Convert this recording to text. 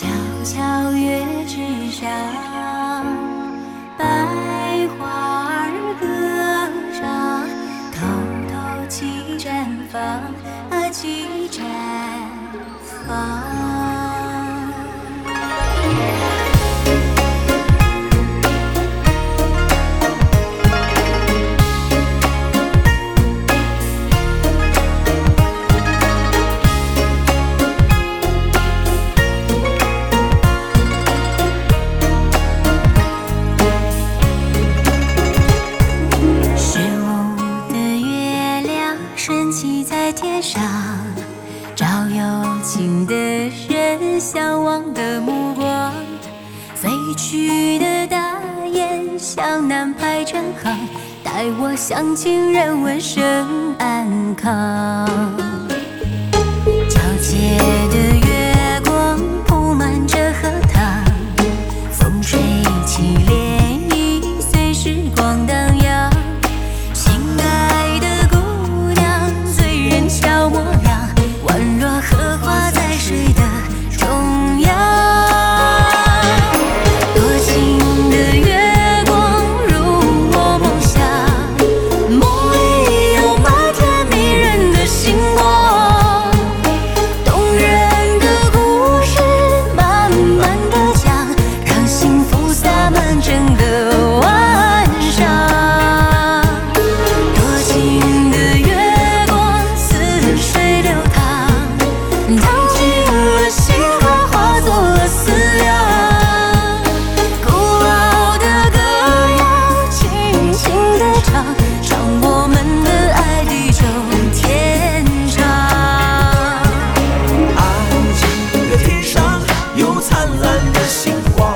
小桥月枝上，百花儿歌唱，偷偷几绽放啊，几绽放。有情的人向往的目光。飞去的大雁向南排成行，待我向情人问声安康。灿烂的星光。